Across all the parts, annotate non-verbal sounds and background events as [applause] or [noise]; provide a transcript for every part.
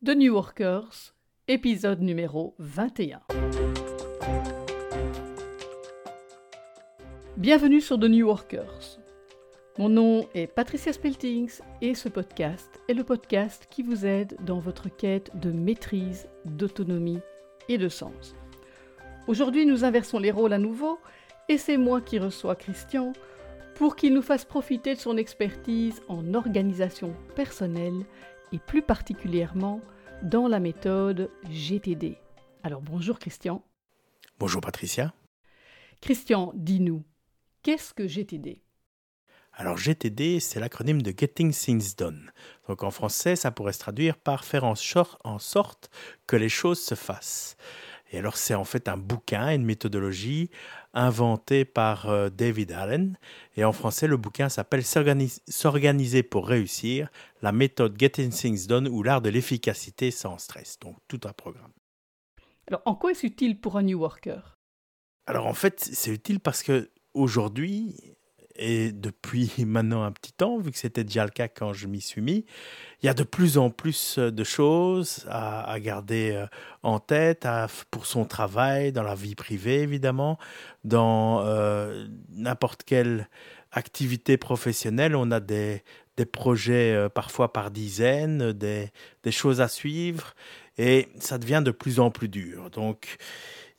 The New Workers, épisode numéro 21. Bienvenue sur The New Workers. Mon nom est Patricia Speltings et ce podcast est le podcast qui vous aide dans votre quête de maîtrise, d'autonomie et de sens. Aujourd'hui, nous inversons les rôles à nouveau et c'est moi qui reçois Christian pour qu'il nous fasse profiter de son expertise en organisation personnelle et plus particulièrement dans la méthode GTD. Alors bonjour Christian. Bonjour Patricia. Christian, dis-nous, qu'est-ce que GTD alors GTD, c'est l'acronyme de Getting Things Done. Donc en français, ça pourrait se traduire par faire en, en sorte que les choses se fassent. Et alors c'est en fait un bouquin, une méthodologie inventé par euh, David Allen. Et en français, le bouquin s'appelle S'organiser pour réussir, la méthode Getting Things Done ou l'art de l'efficacité sans stress. Donc tout un programme. Alors en quoi est-ce utile pour un New Worker? Alors en fait, c'est utile parce que aujourd'hui, et depuis [laughs] maintenant un petit temps, vu que c'était déjà le cas quand je m'y suis mis, il y a de plus en plus de choses à, garder euh, en tête pour son travail, dans la vie privée évidemment, dans euh, n'importe quelle activité professionnelle. On a des, des projets euh, parfois par dizaines, des, des choses à suivre, et ça devient de plus en plus dur. Donc,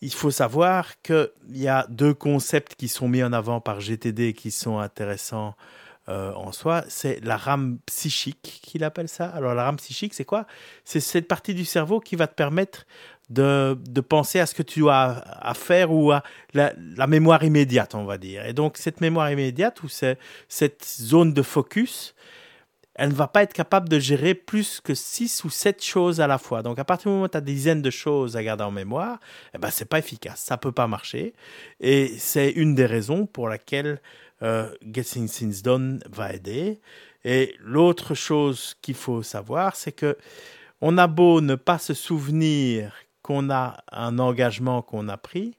il faut savoir qu'il y a deux concepts qui sont mis en avant par GTD qui sont intéressants euh, en soi. C'est la rame psychique qu'il appelle ça. Alors la rame psychique, c'est quoi? C'est cette partie du cerveau qui va te permettre de, penser à ce que tu as à faire ou à la, mémoire immédiate, on va dire. Et donc cette mémoire immédiate ou cette zone de focus, elle ne va pas être capable de gérer plus que 6 ou 7 choses à la fois. Donc à partir du moment où tu as des dizaines de choses à garder en mémoire, eh ben, ce n'est pas efficace, ça ne peut pas marcher. Et c'est une des raisons pour laquelle euh, Getting Things Done va aider. Et l'autre chose qu'il faut savoir, c'est que on a beau ne pas se souvenir qu'on a un engagement qu'on a pris,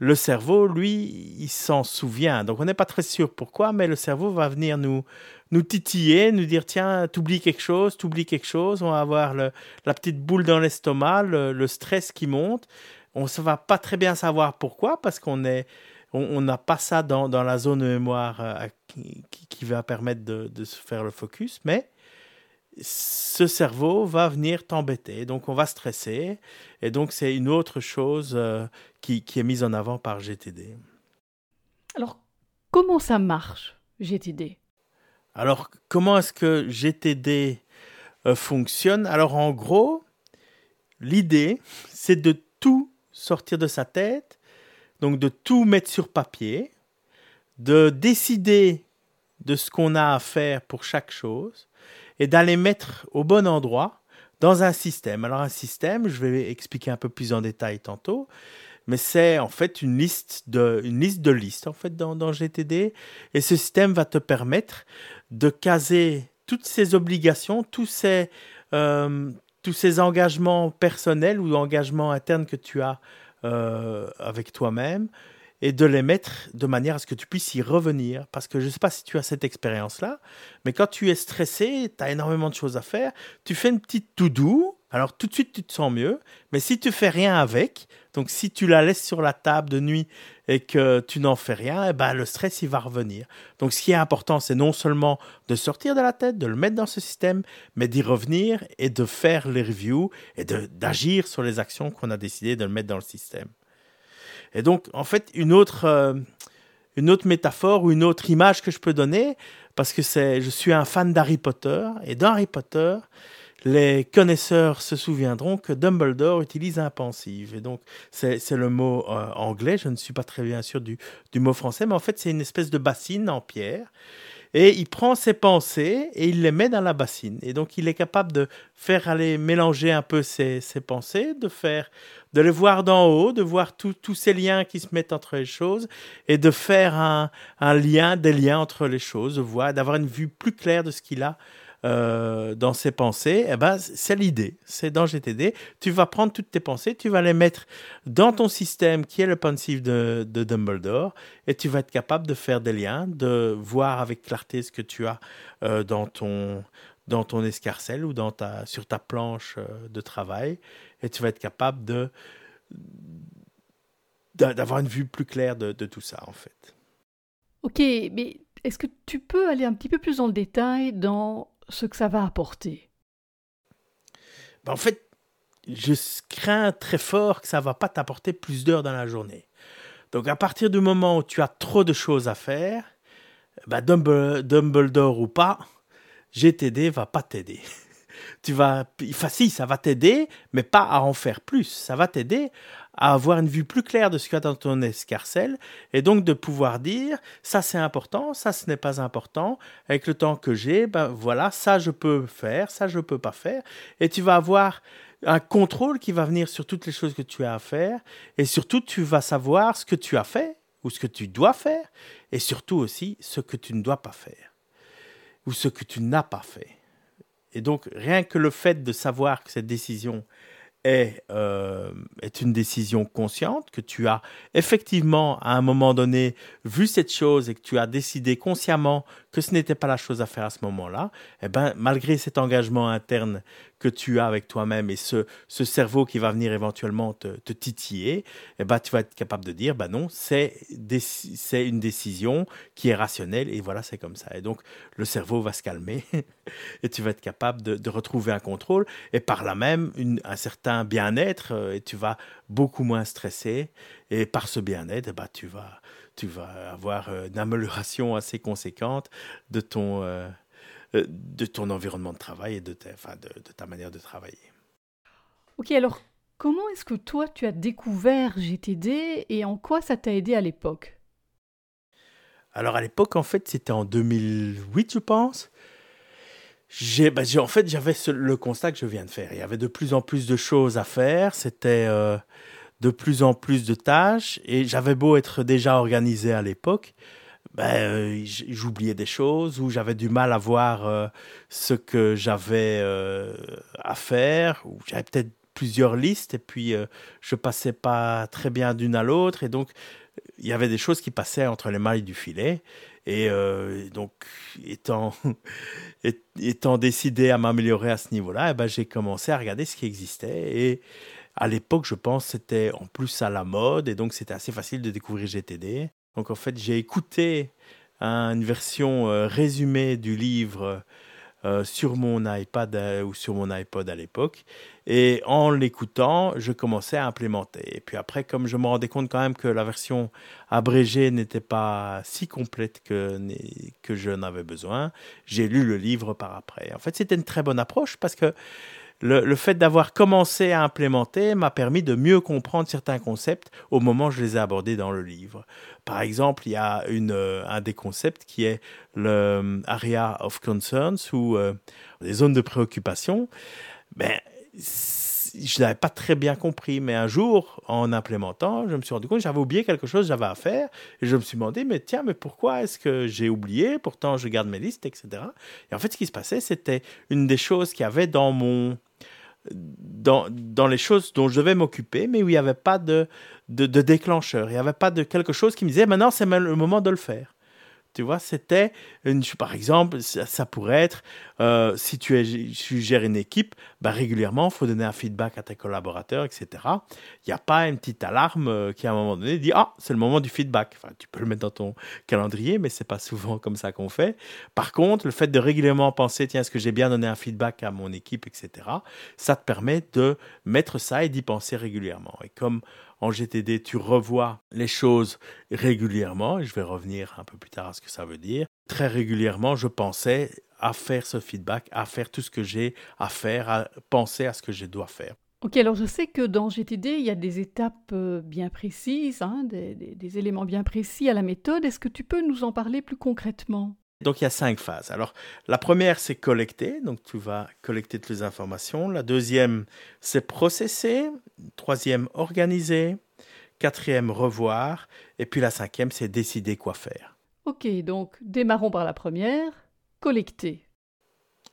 le cerveau, lui, il s'en souvient. Donc on n'est pas très sûr pourquoi, mais le cerveau va venir nous, nous titiller, nous dire tiens, t'oublies quelque chose, t'oublies quelque chose. On va avoir la petite boule dans l'estomac, le, stress qui monte. On ne va pas très bien savoir pourquoi, parce qu'on n'a pas ça dans, la zone mémoire euh, qui, va permettre de, de, se faire le focus, mais ce cerveau va venir t'embêter, donc on va stresser, et donc c'est une autre chose euh, qui, qui, est mise en avant par GTD. Alors, comment ça marche, GTD Alors, comment est-ce que GTD euh, fonctionne? Alors, en gros, l'idée, c'est de tout sortir de sa tête, donc de tout mettre sur papier, de décider de ce qu'on a à faire pour chaque chose, et d'aller mettre au bon endroit dans un système. Alors un système, je vais expliquer un peu plus en détail tantôt, mais c'est en fait une liste de, une liste de listes en fait dans, dans GTD, et ce système va te permettre de caser toutes ces obligations, tous ces, euh, tous ces engagements personnels ou engagements internes que tu as euh, avec toi-même, et de les mettre de manière à ce que tu puisses y revenir. Parce que je ne sais pas si tu as cette expérience-là, mais quand tu es stressé, tu as énormément de choses à faire, tu fais une petite to-do, alors tout de suite tu te sens mieux, mais si tu fais rien avec, donc si tu la laisses sur la table de nuit et que tu n'en fais rien, eh ben, le stress il va revenir. Donc ce qui est important, c'est non seulement de sortir de la tête, de le mettre dans ce système, mais d'y revenir et de faire les reviews et d'agir sur les actions qu'on a décidé de le mettre dans le système. Et donc, en fait, une autre, euh, une autre métaphore ou une autre image que je peux donner, parce que c'est, je suis un fan d'Harry Potter, et dans Harry Potter, les connaisseurs se souviendront que Dumbledore utilise un pensive. Et donc, c'est, le mot euh, anglais, je ne suis pas très bien sûr du, mot français, mais en fait, c'est une espèce de bassine en pierre et il prend ses pensées et il les met dans la bassine. Et donc il est capable de faire aller mélanger un peu ses, pensées, de faire, de les voir d'en haut, de voir tous ces liens qui se mettent entre les choses et de faire un, lien, des liens entre les choses, d'avoir une vue plus claire de ce qu'il a euh, dans ses pensées, eh ben, c'est l'idée. C'est dans GTD. Tu vas prendre toutes tes pensées, tu vas les mettre dans ton système qui est le pensif de, de Dumbledore et tu vas être capable de faire des liens, de voir avec clarté ce que tu as euh, dans ton dans ton escarcelle ou dans ta, sur ta planche euh, de travail et tu vas être capable de d'avoir une vue plus claire de, tout ça en fait. Ok, mais est-ce que tu peux aller un petit peu plus dans le détail dans ce que ça va apporter ben, En fait, je crains très fort que ça va pas t'apporter plus d'heures dans la journée. Donc à partir du moment où tu as trop de choses à faire, ben Dumbledore ou pas, GTD va pas t'aider. [laughs] tu vas, enfin si, ça va t'aider, mais pas à en faire plus. Ça va t'aider à avoir une vue plus claire de ce qu'il y a dans ton escarcelle et donc de pouvoir dire ça c'est important, ça ce n'est pas important. Avec le temps que j'ai, ben voilà, ça je peux faire, ça je peux pas faire. Et tu vas avoir un contrôle qui va venir sur toutes les choses que tu as à faire et surtout tu vas savoir ce que tu as fait ou ce que tu dois faire et surtout aussi ce que tu ne dois pas faire ou ce que tu n'as pas fait. Et donc, rien que le fait de savoir que cette décision est, euh, est une décision consciente, que tu as effectivement à un moment donné vu cette chose et que tu as décidé consciemment que ce n'était pas la chose à faire à ce moment-là, eh ben, malgré cet engagement interne que tu as avec toi-même et ce, ce cerveau qui va venir éventuellement te, titiller, eh ben, tu vas être capable de dire, ben non, c'est, une décision qui est rationnelle et voilà, c'est comme ça. Et donc, le cerveau va se calmer [laughs] et tu vas être capable de, retrouver un contrôle et par là même un certain bien-être euh, et tu vas beaucoup moins stresser et par ce bien-être, eh ben, tu vas tu vas avoir euh, une amélioration assez conséquente de ton, euh, de ton environnement de travail et de ta, de, de ta manière de travailler. Ok, alors comment est-ce que toi tu as découvert GTD et en quoi ça t'a aidé à l'époque? Alors à l'époque, en fait, c'était en 2008, je pense. J'ai, ben, en fait, j'avais le constat que je viens de faire. Il y avait de plus en plus de choses à faire. C'était de plus en plus de tâches et j'avais beau être déjà organisé à l'époque, ben, euh, j'oubliais des choses ou j'avais du mal à voir euh, ce que j'avais euh, à faire ou j'avais peut-être plusieurs listes et puis je passais pas très bien d'une à l'autre et donc il y avait des choses qui passaient entre les mailles du filet et donc étant [laughs] étant décidé à m'améliorer à ce niveau-là, eh ben, j'ai commencé à regarder ce qui existait et à l'époque, je pense, c'était en plus à la mode et donc c'était assez facile de découvrir GTD. Donc en fait, j'ai écouté une version euh, résumée du livre euh, sur mon iPad euh, ou sur mon iPod à l'époque. Et en l'écoutant, je commençais à implémenter. Et puis après, comme je me rendais compte quand même que la version abrégée n'était pas si complète que, que je n'avais besoin, j'ai lu le livre par après. En fait, c'était une très bonne approche parce que le, fait d'avoir commencé à implémenter m'a permis de mieux comprendre certains concepts au moment où je les ai abordés dans le livre. Par exemple, il y a euh, un des concepts qui est le euh, area of concerns ou euh, les zones de préoccupation. Ben, je n'avais pas très bien compris, mais un jour, en implémentant, je me suis rendu compte que j'avais oublié quelque chose, j'avais à faire, et je me suis demandé, mais tiens, mais pourquoi est-ce que j'ai oublié? Pourtant, je garde mes listes, etc. Et en fait, ce qui se passait, c'était une des choses qu'il y avait dans mon dans, dans les choses dont je devais m'occuper, mais où il n'y avait pas de, de, déclencheur, il n'y avait pas de quelque chose qui me disait maintenant c'est le moment de le faire. Tu vois, c'était, par exemple, ça, pourrait être, euh, si tu, es, tu gères une équipe, bah, régulièrement, il faut donner un feedback à tes collaborateurs, etc. Il n'y a pas une petite alarme euh, qui, à un moment donné, dit Ah, c'est le moment du feedback. Enfin, tu peux le mettre dans ton calendrier, mais c'est pas souvent comme ça qu'on fait. Par contre, le fait de régulièrement penser Tiens, est-ce que j'ai bien donné un feedback à mon équipe, etc., ça te permet de mettre ça et d'y penser régulièrement. Et comme en GTD, tu revois les choses régulièrement, et je vais revenir un peu plus tard à ce que ça veut dire. Très régulièrement, je pensais à faire ce feedback, à faire tout ce que j'ai à faire, à penser à ce que je dois faire. Ok, alors je sais que dans GTD, il y a des étapes euh, bien précises, hein, des, éléments bien précis à la méthode. Est-ce que tu peux nous en parler plus concrètement? Donc il y a cinq phases. Alors la première c'est collecter, donc tu vas collecter toutes les informations. La deuxième c'est processer. Troisième organiser. Quatrième revoir. Et puis la cinquième c'est décider quoi faire. Ok, donc démarrons par la première, collecter.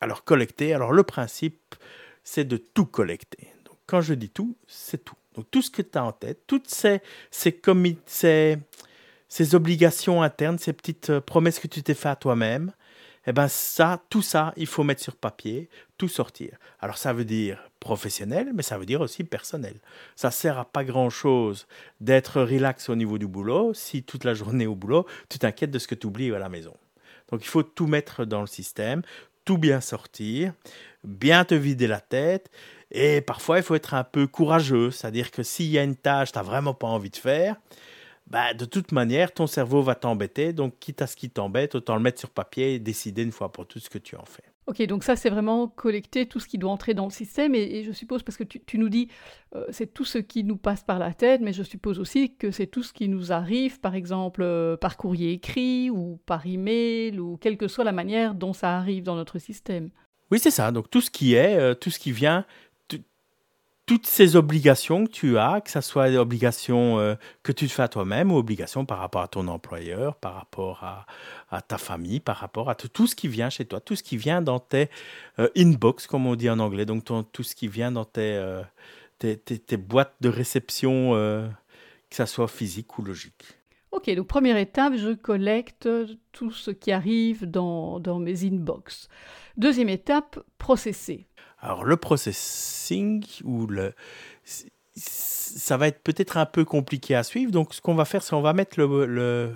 Alors collecter, alors le principe c'est de tout collecter. Donc quand je dis tout, c'est tout. Donc tout ce que tu as en tête, toutes ces, ces, obligations internes, ces petites euh, promesses que tu t'es fait à toi-même, eh ben ça, tout ça, il faut mettre sur papier, tout sortir. Alors ça veut dire professionnel, mais ça veut dire aussi personnel. Ça sert à pas grand-chose d'être relax au niveau du boulot si toute la journée au boulot, tu t'inquiètes de ce que tu oublies à la maison. Donc il faut tout mettre dans le système, tout bien sortir, bien te vider la tête. Et parfois, il faut être un peu courageux, c'est-à-dire que s'il y a une tâche que tu n'as vraiment pas envie de faire, bah, de toute manière, ton cerveau va t'embêter. Donc, quitte à ce qui t'embête, autant le mettre sur papier et décider une fois pour toutes ce que tu en fais. Ok, donc ça, c'est vraiment collecter tout ce qui doit entrer dans le système. Et, je suppose, parce que tu, nous dis, euh, c'est tout ce qui nous passe par la tête, mais je suppose aussi que c'est tout ce qui nous arrive, par exemple, euh, par courrier écrit ou par email, ou quelle que soit la manière dont ça arrive dans notre système. Oui, c'est ça. Donc, tout ce qui est, euh, tout ce qui vient toutes ces obligations que tu as, que ce soit des obligations euh, que tu te fais à toi-même ou obligations par rapport à ton employeur, par rapport à, ta famille, par rapport à tout ce qui vient chez toi, tout ce qui vient dans tes euh, inbox, comme on dit en anglais, donc tout ce qui vient dans tes, euh, tes, boîtes de réception, que ce soit physique ou logique. Ok, donc première étape, je collecte tout ce qui arrive dans, dans mes inbox. Deuxième étape, processer. Alors le processing ou le ça va être peut-être un peu compliqué à suivre. Donc ce qu'on va faire, c'est on va mettre le,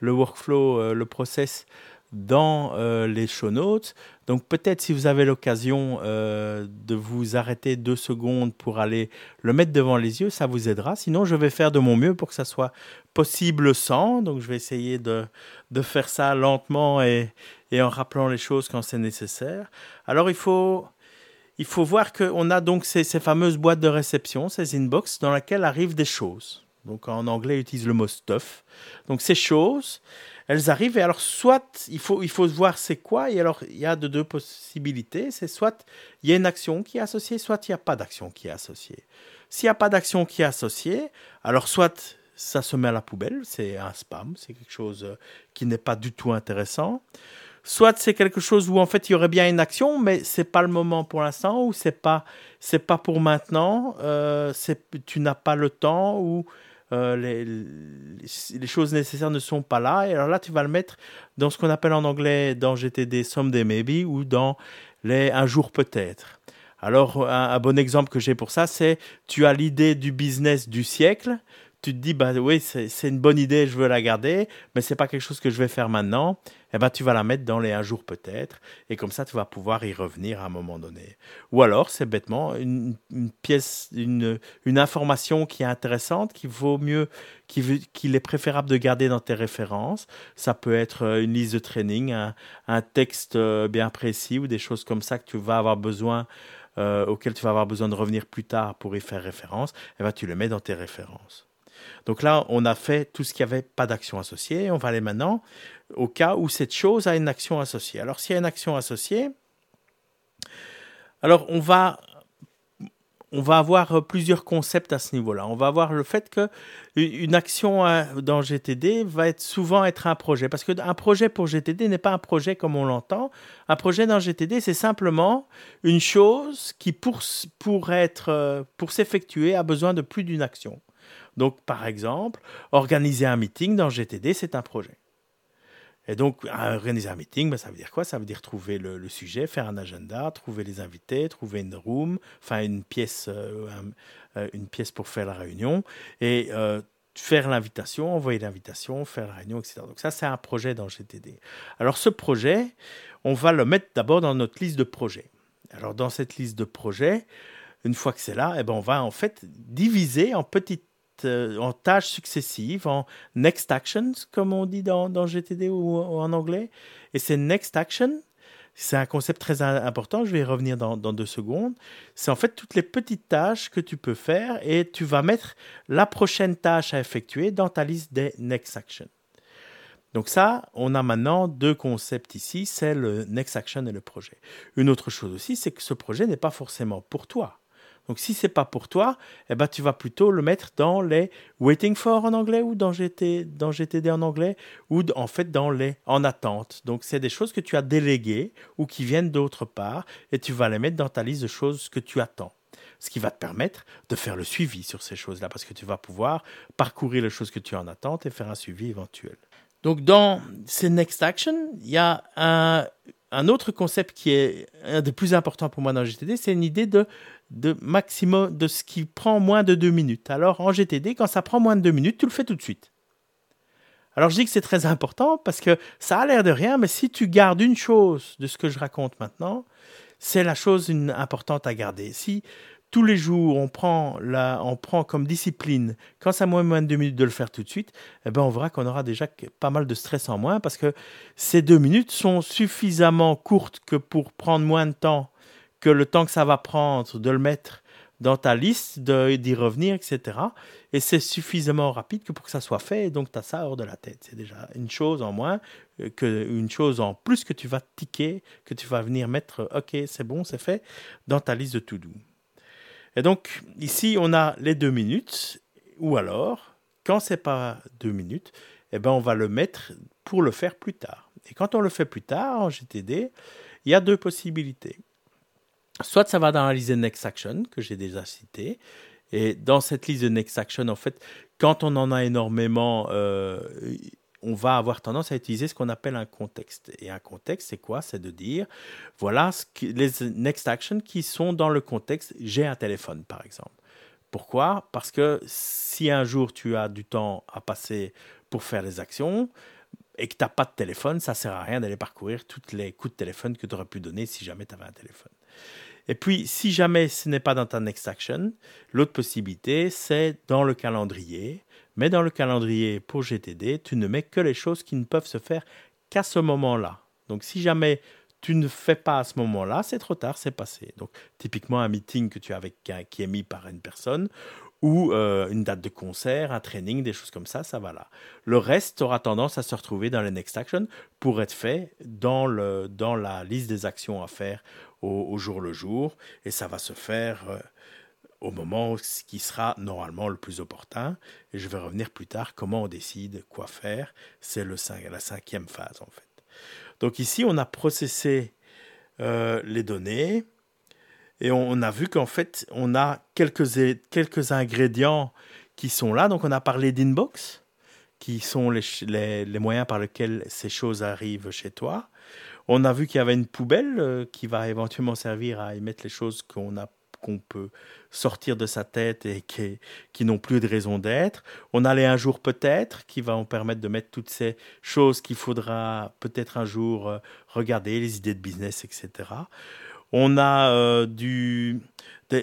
le, workflow, euh, le process dans euh, les show notes. Donc peut-être si vous avez l'occasion euh, de vous arrêter deux secondes pour aller le mettre devant les yeux, ça vous aidera. Sinon, je vais faire de mon mieux pour que ça soit possible sans. Donc je vais essayer de, de faire ça lentement et, et en rappelant les choses quand c'est nécessaire. Alors il faut il faut voir qu'on a donc ces, fameuses boîtes de réception, ces inbox, dans lesquelles arrivent des choses. Donc en anglais, ils utilisent le mot stuff. Donc ces choses, elles arrivent et alors soit il faut, il faut voir c'est quoi et alors il y a de deux possibilités. C'est soit il y a une action qui est associée, soit il n'y a pas d'action qui est associée. S'il n'y a pas d'action qui est associée, alors soit ça se met à la poubelle, c'est un spam, c'est quelque chose qui n'est pas du tout intéressant soit c'est quelque chose où en fait il y aurait bien une action, mais c'est pas le moment pour l'instant, ou c'est pas c'est pas pour maintenant, euh, tu n'as pas le temps, ou euh, les, choses nécessaires ne sont pas là. Et alors là, tu vas le mettre dans ce qu'on appelle en anglais dans GTD Someday Maybe ou dans les Un jour peut-être. Alors, un, bon exemple que j'ai pour ça, c'est tu as l'idée du business du siècle, tu te dis, bah oui, c'est une bonne idée, je veux la garder, mais c'est pas quelque chose que je vais faire maintenant. Eh ben, tu vas la mettre dans les un jour peut-être, et comme ça, tu vas pouvoir y revenir à un moment donné. Ou alors, c'est bêtement une, pièce, une, une, information qui est intéressante, qui vaut mieux, qu'il est préférable de garder dans tes références. Ça peut être euh, une liste de training, un, un texte euh, bien précis ou des choses comme ça que tu vas avoir besoin euh, auquel tu vas avoir besoin de revenir plus tard pour y faire référence, eh ben, tu le mets dans tes références. Donc là, on a fait tout ce qui avait pas d'action associée. On va aller maintenant au cas où cette chose a une action associée. Alors s'il y a une action associée, alors on va on va avoir plusieurs concepts à ce niveau-là. On va avoir le fait que une action euh, dans GTD va souvent être un projet, parce qu'un projet pour GTD n'est pas un projet comme on l'entend. Un projet dans GTD, c'est simplement une chose qui pour pour euh, pour s'effectuer a besoin de plus d'une action. Donc, par exemple, organiser un meeting dans GTD, c'est un projet. Et donc, organiser un meeting, ben, ça veut dire quoi? Ça veut dire trouver le, sujet, faire un agenda, trouver les invités, trouver une room, enfin une pièce, euh, euh, une pièce pour faire la réunion, et euh, faire l'invitation, envoyer l'invitation, faire la réunion, etc. Donc ça, c'est un projet dans GTD. Alors ce projet, on va le mettre d'abord dans notre liste de projets. Alors dans cette liste de projets, une fois que c'est là, eh ben, on va en fait diviser en petites en tâches successives, en next actions, comme on dit dans, GTD ou, en anglais. Et c'est next action, c'est un concept très important, je vais y revenir dans, deux secondes. C'est en fait toutes les petites tâches que tu peux faire et tu vas mettre la prochaine tâche à effectuer dans ta liste des next actions. Donc ça, on a maintenant deux concepts ici, c'est le next action et le projet. Une autre chose aussi, c'est que ce projet n'est pas forcément pour toi. Donc si c'est pas pour toi, eh ben, tu vas plutôt le mettre dans les waiting for en anglais ou dans, dans GTD en anglais ou en fait dans les en attente. Donc c'est des choses que tu as déléguées ou qui viennent d'autre part et tu vas les mettre dans ta liste de choses que tu attends. Ce qui va te permettre de faire le suivi sur ces choses-là parce que tu vas pouvoir parcourir les choses que tu as en attente et faire un suivi éventuel. Donc dans ces Next Action, il y a un, un autre concept qui est un des plus importants pour moi dans GTD, c'est une idée de, de maximum, de ce qui prend moins de deux minutes. Alors en GTD, quand ça prend moins de deux minutes, tu le fais tout de suite. Alors je dis que c'est très important parce que ça a l'air de rien, mais si tu gardes une chose de ce que je raconte maintenant, c'est la chose importante à garder. Si tous les jours on prend, la, on prend comme discipline, quand ça moins moins de deux minutes de le faire tout de suite, eh ben on verra qu'on aura déjà pas mal de stress en moins parce que ces deux minutes sont suffisamment courtes que pour prendre moins de temps que le temps que ça va prendre de le mettre dans ta liste, d'y revenir, etc. Et c'est suffisamment rapide que pour que ça soit fait, donc tu as ça hors de la tête. C'est déjà une chose en moins, euh, que, une chose en plus que tu vas ticker, que tu vas venir mettre, ok, c'est bon, c'est fait, dans ta liste de to-do. Et donc, ici, on a les deux minutes, ou alors, quand c'est pas deux minutes, eh ben, on va le mettre pour le faire plus tard. Et quand on le fait plus tard en GTD, il y a deux possibilités. Soit ça va dans la liste de Next Action que j'ai déjà citée. Et dans cette liste de Next Action, en fait, quand on en a énormément, euh, on va avoir tendance à utiliser ce qu'on appelle un contexte. Et un contexte, c'est quoi? C'est de dire, voilà les Next Action qui sont dans le contexte j'ai un téléphone, par exemple. Pourquoi? Parce que si un jour tu as du temps à passer pour faire des actions, et que tu n'as pas de téléphone, ça ne sert à rien d'aller parcourir tous les coups de téléphone que tu aurais pu donner si jamais tu avais un téléphone. Et puis, si jamais ce n'est pas dans ta Next Action, l'autre possibilité, c'est dans le calendrier. Mais dans le calendrier pour GTD, tu ne mets que les choses qui ne peuvent se faire qu'à ce moment-là. Donc, si jamais tu ne fais pas à ce moment-là, c'est trop tard, c'est passé. Donc, typiquement, un meeting que tu as avec qui est mis par une personne ou euh, une date de concert, un training, des choses comme ça, ça va là. Le reste aura tendance à se retrouver dans les Next Action pour être fait dans, le, dans la liste des actions à faire au, jour le jour, et ça va se faire euh, au moment qui sera normalement le plus opportun. Et je vais revenir plus tard comment on décide quoi faire. C'est la cinquième phase en fait. Donc ici, on a processé euh, les données et on, a vu qu'en fait, on a quelques, ingrédients qui sont là. Donc on a parlé d'inbox, qui sont les moyens par lesquels ces choses arrivent chez toi. On a vu qu'il y avait une poubelle euh, qui va éventuellement servir à y mettre les choses qu'on a qu'on peut sortir de sa tête et qui, n'ont plus de raison d'être. On a les un jour peut-être qui va nous permettre de mettre toutes ces choses qu'il faudra peut-être un jour euh, regarder, les idées de business, etc. On a euh, du,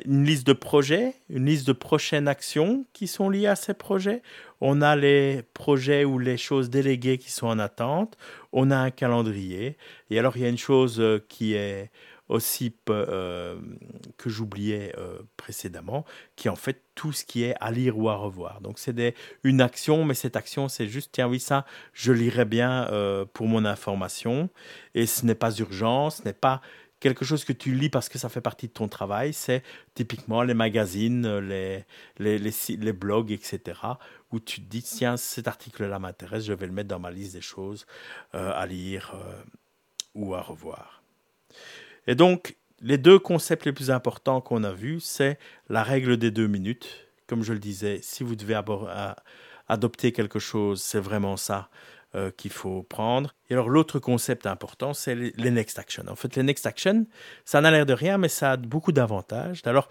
une liste de projets, une liste de prochaines actions qui sont liées à ces projets. On a les projets ou les choses déléguées qui sont en attente. On a un calendrier. Et alors, il y a une chose euh, qui est aussi euh, que j'oubliais euh, précédemment, qui est en fait tout ce qui est à lire ou à revoir. Donc c'est une action, mais cette action c'est juste tiens oui ça je lirai bien pour mon information et ce n'est pas urgent, ce n'est pas quelque chose que tu lis parce que ça fait partie de ton travail, c'est typiquement les magazines, les, blogs, etc., où tu te dis, tiens, cet article-là m'intéresse, je vais le mettre dans ma liste des choses euh, à lire euh, ou à revoir. Et donc, les deux concepts les plus importants qu'on a vus, c'est la règle des deux minutes. Comme je le disais, si vous devez adopter quelque chose, c'est vraiment ça. Euh, qu'il faut prendre. Et alors l'autre concept important, c'est les, next action. En fait, les next action, ça n'a l'air de rien, mais ça a beaucoup d'avantages. Alors,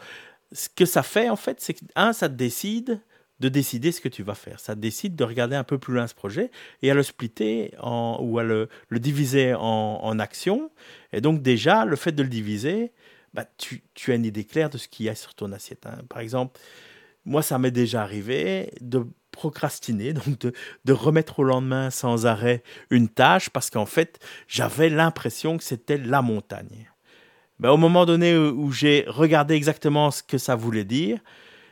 ce que ça fait, en fait, c'est que, un, ça décide de décider ce que tu vas faire. Ça décide de regarder un peu plus loin ce projet et à le splitter ou à le, diviser en, actions. Et donc déjà, le fait de le diviser, bah, tu, as une idée claire de ce qu'il y a sur ton assiette. Hein. Par exemple, moi, ça m'est déjà arrivé de procrastiner, donc de, remettre au lendemain sans arrêt une tâche parce qu'en fait, j'avais l'impression que c'était la montagne. Ben, au moment donné où, j'ai regardé exactement ce que ça voulait dire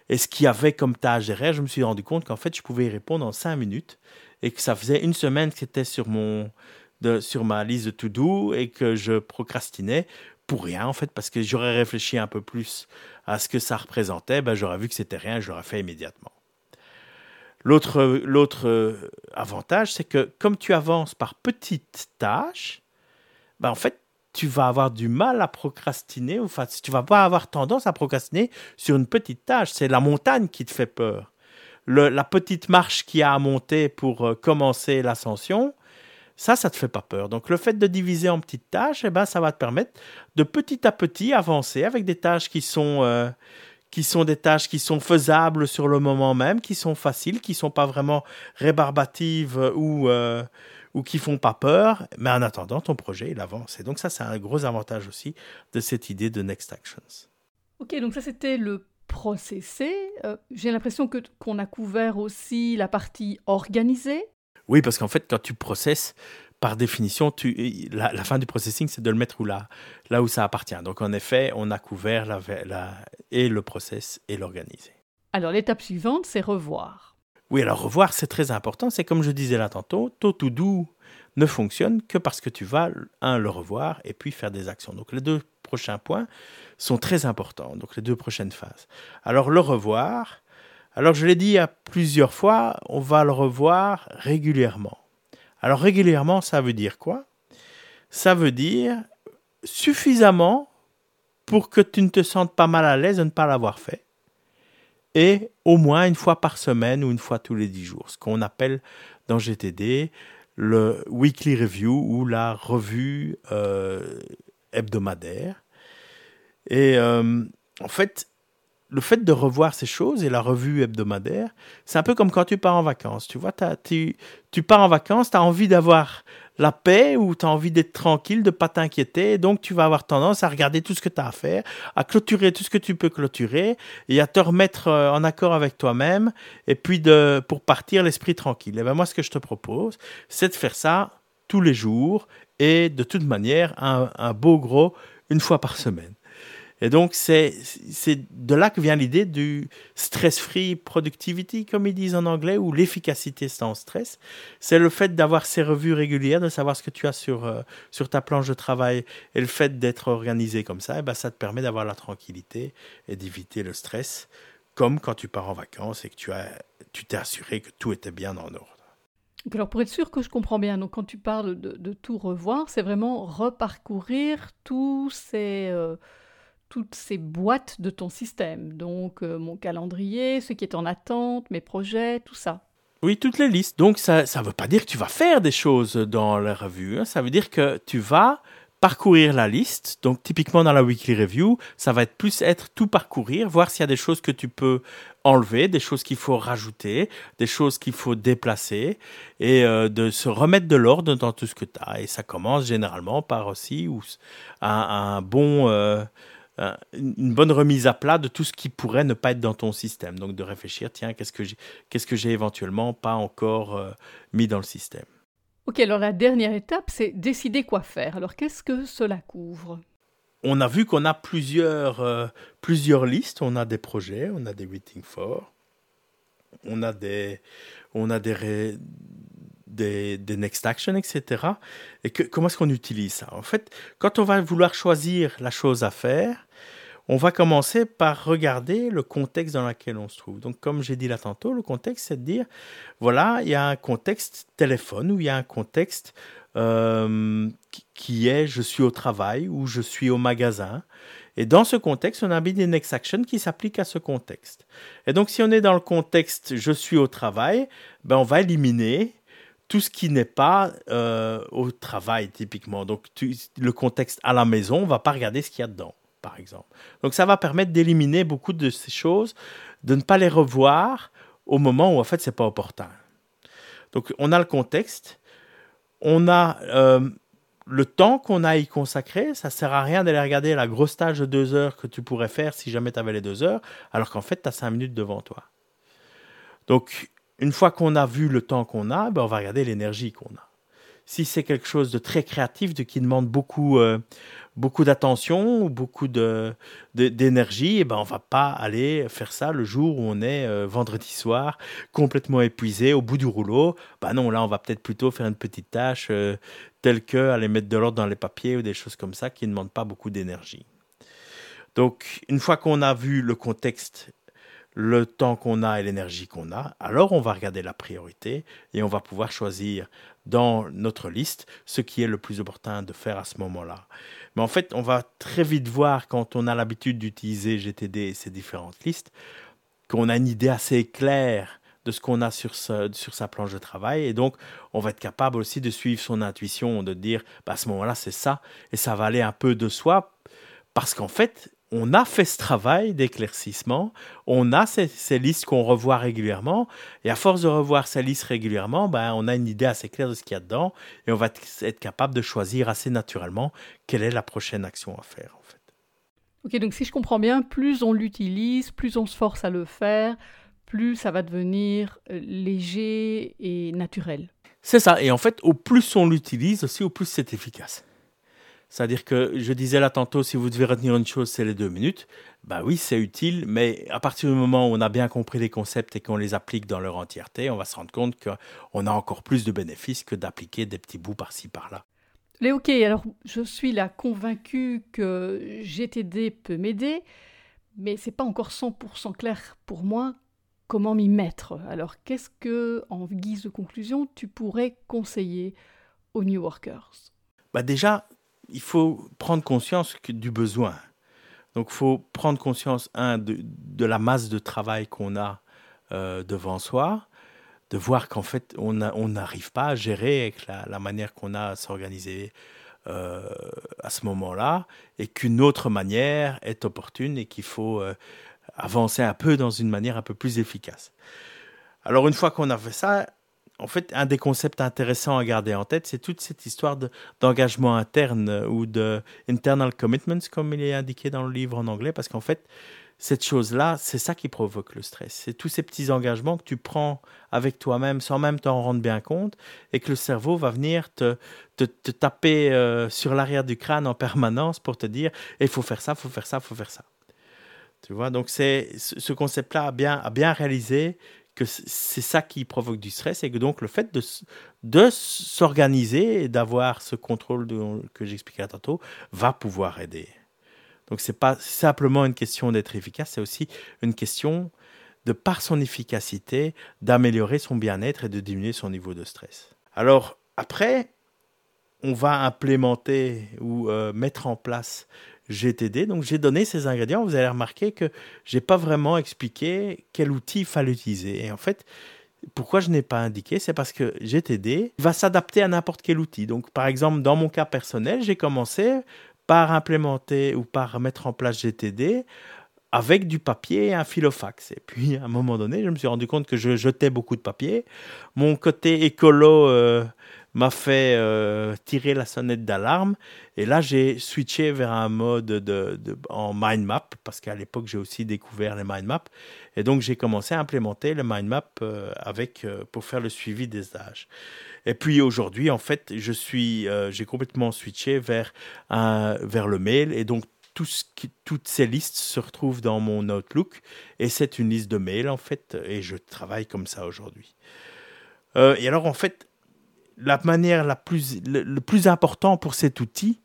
et ce qu'il y avait comme tâche derrière, je me suis rendu compte qu'en fait, je pouvais y répondre en cinq minutes et que ça faisait une semaine que c'était sur, mon, de, sur ma liste de to-do et que je procrastinais pour rien en fait parce que j'aurais réfléchi un peu plus à ce que ça représentait, ben, j'aurais vu que c'était rien, je l'aurais fait immédiatement. L'autre, l'autre avantage, c'est que comme tu avances par petites tâches, ben en fait, tu vas avoir du mal à procrastiner, enfin, tu vas pas avoir tendance à procrastiner sur une petite tâche. C'est la montagne qui te fait peur. la petite marche qui a à monter pour euh, commencer l'ascension, Ça, ça te fait pas peur. Donc le fait de diviser en petites tâches, eh ben, ça va te permettre de petit à petit avancer avec des tâches qui sont, euh, qui sont des tâches qui sont faisables sur le moment même, qui sont faciles, qui sont pas vraiment rébarbatives ou, euh, ou qui font pas peur. Mais en attendant, ton projet, il avance. Et donc ça, c'est un gros avantage aussi de cette idée de Next Actions. Ok, donc ça c'était le processé. Euh, j'ai l'impression que qu'on a couvert aussi la partie organisée. Oui, parce qu'en fait, quand tu processes, par définition, tu, la, fin du processing, c'est de le mettre où là, là où ça appartient. Donc, en effet, on a couvert la, la, et le process et l'organiser. Alors, l'étape suivante, c'est revoir. Oui, alors revoir, c'est très important. C'est comme je disais là tantôt, tôt to do ne fonctionne que parce que tu vas, un, le revoir et puis faire des actions. Donc, les deux prochains points sont très importants. Donc, les deux prochaines phases. Alors, le revoir, alors je l'ai dit à plusieurs fois, on va le revoir régulièrement. Alors régulièrement, ça veut dire quoi? Ça veut dire suffisamment pour que tu ne te sentes pas mal à l'aise de ne pas l'avoir fait. Et au moins une fois par semaine ou une fois tous les dix jours, ce qu'on appelle dans GTD le weekly review ou la revue euh, hebdomadaire. Et euh, en fait, le fait de revoir ces choses et la revue hebdomadaire, c'est un peu comme quand tu pars en vacances. Tu vois, tu, tu pars en vacances, tu as envie d'avoir la paix ou tu as envie d'être tranquille, de pas t'inquiéter. Donc, tu vas avoir tendance à regarder tout ce que tu as à faire, à clôturer tout ce que tu peux clôturer et à te remettre euh, en accord avec toi-même et puis de, pour partir l'esprit tranquille. Et ben moi, ce que je te propose, c'est de faire ça tous les jours et de toute manière, un beau gros une fois par semaine. Et donc, c'est de là que vient l'idée du stress-free productivity, comme ils disent en anglais, ou l'efficacité sans stress. C'est le fait d'avoir ces revues régulières, de savoir ce que tu as sur, euh, sur ta planche de travail, et le fait d'être organisé comme ça, et eh ben, ça te permet d'avoir la tranquillité et d'éviter le stress, comme quand tu pars en vacances et que tu as, tu t'es assuré que tout était bien en ordre. Alors pour être sûr que je comprends bien, donc quand tu parles de, tout revoir, c'est vraiment reparcourir tous ces... Euh, toutes ces boîtes de ton système. Donc euh, mon calendrier, ce qui est en attente, mes projets, tout ça. Oui, toutes les listes. Donc ça ne veut pas dire que tu vas faire des choses dans la revue. Hein. Ça veut dire que tu vas parcourir la liste. Donc typiquement dans la weekly review, ça va être plus être tout parcourir, voir s'il y a des choses que tu peux enlever, des choses qu'il faut rajouter, des choses qu'il faut déplacer et euh, de se remettre de l'ordre dans tout ce que tu as. Et ça commence généralement par aussi un, bon... Euh, une bonne remise à plat de tout ce qui pourrait ne pas être dans ton système. Donc de réfléchir, tiens, qu'est-ce que j'ai, qu'est-ce que j'ai éventuellement pas encore euh, mis dans le système? Ok, alors la dernière étape, c'est décider quoi faire. Alors qu'est-ce que cela couvre? On a vu qu'on a plusieurs, euh, plusieurs listes, on a des projets, on a des waiting for, on a des, on a des, des, next action, etc. Et comment est-ce qu'on utilise ça? En fait, quand on va vouloir choisir la chose à faire, on va commencer par regarder le contexte dans lequel on se trouve. Donc, comme j'ai dit là tantôt, le contexte, c'est de dire, voilà, il y a un contexte téléphone ou il y a un contexte euh, qui est je suis au travail ou je suis au magasin. Et dans ce contexte, on a mis des next action qui s'appliquent à ce contexte. Et donc, si on est dans le contexte je suis au travail, ben, on va éliminer tout ce qui n'est pas euh, au travail typiquement. Donc le contexte à la maison, on va pas regarder ce qu'il y a dedans, par exemple. Donc ça va permettre d'éliminer beaucoup de ces choses, de ne pas les revoir au moment où en fait c'est pas opportun. Donc on a le contexte, on a euh, le temps qu'on a y consacrer. Ça sert à rien d'aller regarder la grosse tâche de deux heures que tu pourrais faire si jamais tu avais les deux heures, alors qu'en fait tu as cinq minutes devant toi. Donc une fois qu'on a vu le temps qu'on a, ben on va regarder l'énergie qu'on a. Si c'est quelque chose de très créatif, de qui demande beaucoup, euh, beaucoup d'attention ou beaucoup de, d'énergie, et eh ben on va pas aller faire ça le jour où on est euh, vendredi soir, complètement épuisé, au bout du rouleau. Ben non, là on va peut-être plutôt faire une petite tâche euh, telle que aller mettre de l'ordre dans les papiers ou des choses comme ça qui ne demandent pas beaucoup d'énergie. Donc une fois qu'on a vu le contexte le temps qu'on a et l'énergie qu'on a, alors on va regarder la priorité et on va pouvoir choisir dans notre liste ce qui est le plus opportun de faire à ce moment-là. Mais en fait, on va très vite voir quand on a l'habitude d'utiliser GTD et ces différentes listes qu'on a une idée assez claire de ce qu'on a sur, sur sa planche de travail. Et donc, on va être capable aussi de suivre son intuition, de dire, bah, à ce moment-là, c'est ça, et ça va aller un peu de soi, parce qu'en fait, on a fait ce travail d'éclaircissement, on a ces, listes qu'on revoit régulièrement, et à force de revoir ces listes régulièrement, ben, on a une idée assez claire de ce qu'il y a dedans, et on va être capable de choisir assez naturellement quelle est la prochaine action à faire. En fait. Ok, donc si je comprends bien, plus on l'utilise, plus on se force à le faire, plus ça va devenir euh, léger et naturel. C'est ça, et en fait, au plus on l'utilise aussi, au plus c'est efficace. C'est-à-dire que je disais là tantôt, si vous devez retenir une chose, c'est les deux minutes. Bah oui, c'est utile, mais à partir du moment où on a bien compris les concepts et qu'on les applique dans leur entièreté, on va se rendre compte qu'on a encore plus de bénéfices que d'appliquer des petits bouts par-ci par-là. Léo, ok, alors je suis là convaincu que GTD peut m'aider, mais c'est pas encore 100% clair pour moi comment m'y mettre. Alors qu'est-ce que, en guise de conclusion, tu pourrais conseiller aux New Workers? Bah Déjà, il faut prendre conscience du besoin. Donc, il faut prendre conscience, un, de, la masse de travail qu'on a euh, devant soi, de voir qu'en fait, on n'arrive pas à gérer avec la, manière qu'on a à s'organiser euh, à ce moment-là, et qu'une autre manière est opportune et qu'il faut euh, avancer un peu dans une manière un peu plus efficace. Alors, une fois qu'on a fait ça, en fait, un des concepts intéressants à garder en tête, c'est toute cette histoire d'engagement interne euh, ou de internal commitments, comme il est indiqué dans le livre en anglais, parce qu'en fait, cette chose-là, c'est ça qui provoque le stress. C'est tous ces petits engagements que tu prends avec toi-même sans même t'en rendre bien compte et que le cerveau va venir te, te, taper euh, sur l'arrière du crâne en permanence pour te dire eh, il faut faire ça, il faut faire ça, il faut faire ça. Tu vois, donc c'est ce concept-là bien, à bien réaliser que c'est ça qui provoque du stress et que donc le fait de, de s'organiser et d'avoir ce contrôle que j'expliquais tantôt va pouvoir aider. Donc c'est pas simplement une question d'être efficace, c'est aussi une question de par son efficacité d'améliorer son bien-être et de diminuer son niveau de stress. Alors après, on va implémenter ou euh, mettre en place GTD. Donc j'ai donné ces ingrédients. Vous allez remarquer que j'ai pas vraiment expliqué quel outil il fallait utiliser. Et en fait, pourquoi je n'ai pas indiqué, c'est parce que GTD va s'adapter à n'importe quel outil. Donc par exemple, dans mon cas personnel, j'ai commencé par implémenter ou par mettre en place GTD avec du papier et un filofax. Et puis, à un moment donné, je me suis rendu compte que je jetais beaucoup de papier. Mon côté écolo euh, m'a fait euh, tirer la sonnette d'alarme. Et là, j'ai switché vers un mode de, en mind map, parce qu'à l'époque, j'ai aussi découvert les mind maps. Et donc, j'ai commencé à implémenter le mind map euh, avec, euh, pour faire le suivi des âges. Et puis aujourd'hui, en fait, je suis, j'ai complètement switché vers, un, vers le mail. Et donc, tout ce qui, toutes ces listes se retrouvent dans mon Outlook. Et c'est une liste de mails, en fait. Et je travaille comme ça aujourd'hui. et alors, en fait, la manière la plus, le, plus important pour cet outil,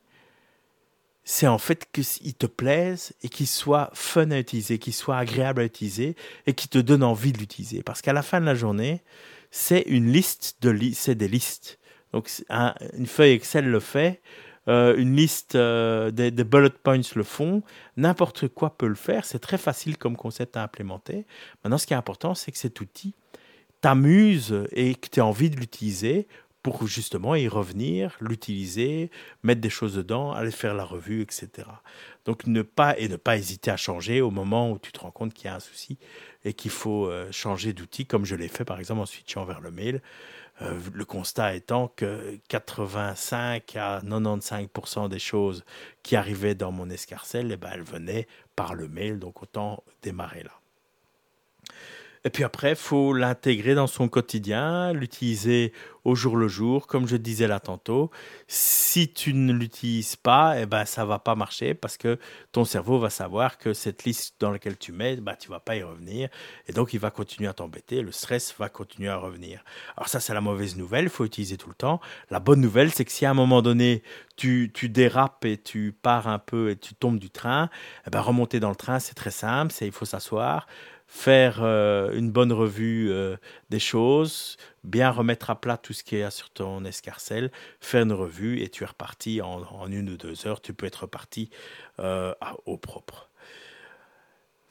c'est en fait qu'il te plaise et qu'il soit fun à utiliser, qu'il soit agréable à utiliser et qu'il te donne envie de l'utiliser. Parce qu'à la fin de la journée, c'est une liste de c'est des listes. Donc une feuille Excel le fait, euh, une liste euh, des, bullet points le font, n'importe quoi peut le faire. C'est très facile comme concept à implémenter. Maintenant, ce qui est important, c'est que cet outil t'amuse et que tu as envie de l'utiliser pour justement y revenir, l'utiliser, mettre des choses dedans, aller faire la revue, etc. Donc ne pas et ne pas hésiter à changer au moment où tu te rends compte qu'il y a un souci et qu'il faut euh, changer d'outil, comme je l'ai fait par exemple en switchant vers le mail. Euh, le constat étant que 85 à 95% des choses qui arrivaient dans mon escarcelle, eh ben, elles venaient par le mail, donc autant démarrer là. Et puis après, il faut l'intégrer dans son quotidien, l'utiliser au jour le jour, comme je disais là tantôt. Si tu ne l'utilises pas, eh ben, ça va pas marcher parce que ton cerveau va savoir que cette liste dans laquelle tu mets, bah, tu vas pas y revenir. Et donc, il va continuer à t'embêter. Le stress va continuer à revenir. Alors ça, c'est la mauvaise nouvelle. Il faut utiliser tout le temps. La bonne nouvelle, c'est que si à un moment donné, tu, tu dérapes et tu pars un peu et tu tombes du train, eh ben, remonter dans le train, c'est très simple. C'est, il faut s'asseoir faire euh, une bonne revue euh, des choses, bien remettre à plat tout ce qui est sur ton escarcelle, faire une revue et tu es reparti en, une ou deux heures. Tu peux être reparti euh, au propre.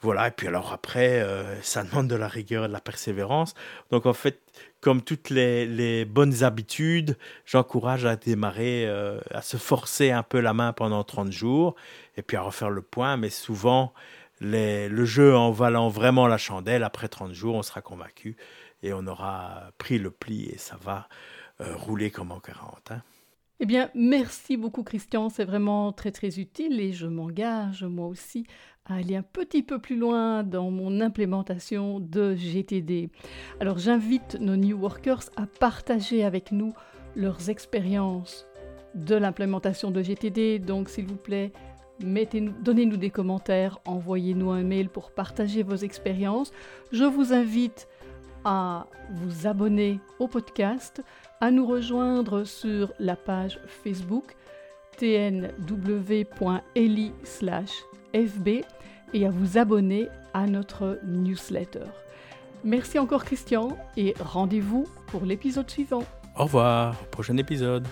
voilà, et puis alors après, ça [laughs] demande de la rigueur et de la persévérance. Donc en fait, comme toutes les, bonnes habitudes, j'encourage à démarrer, à se forcer un peu la main pendant 30 jours, et puis à refaire le point. Mais souvent, le jeu en valant vraiment la chandelle, après 30 jours, on sera convaincu et on aura pris le pli et ça va euh, rouler comme en 40. Hein. Eh bien, merci beaucoup Christian, c'est vraiment très très utile et je m'engage moi aussi à aller un petit peu plus loin dans mon implémentation de GTD. Alors j'invite nos New Workers à partager avec nous leurs expériences de l'implémentation de GTD, donc s'il vous plaît, donnez-nous des commentaires, envoyez-nous un mail pour partager vos expériences. Je vous invite à vous abonner au podcast, à nous rejoindre sur la page Facebook tnw.eli/fb et à vous abonner à notre newsletter. Merci encore Christian et rendez-vous pour l'épisode suivant. Au revoir, prochain épisode.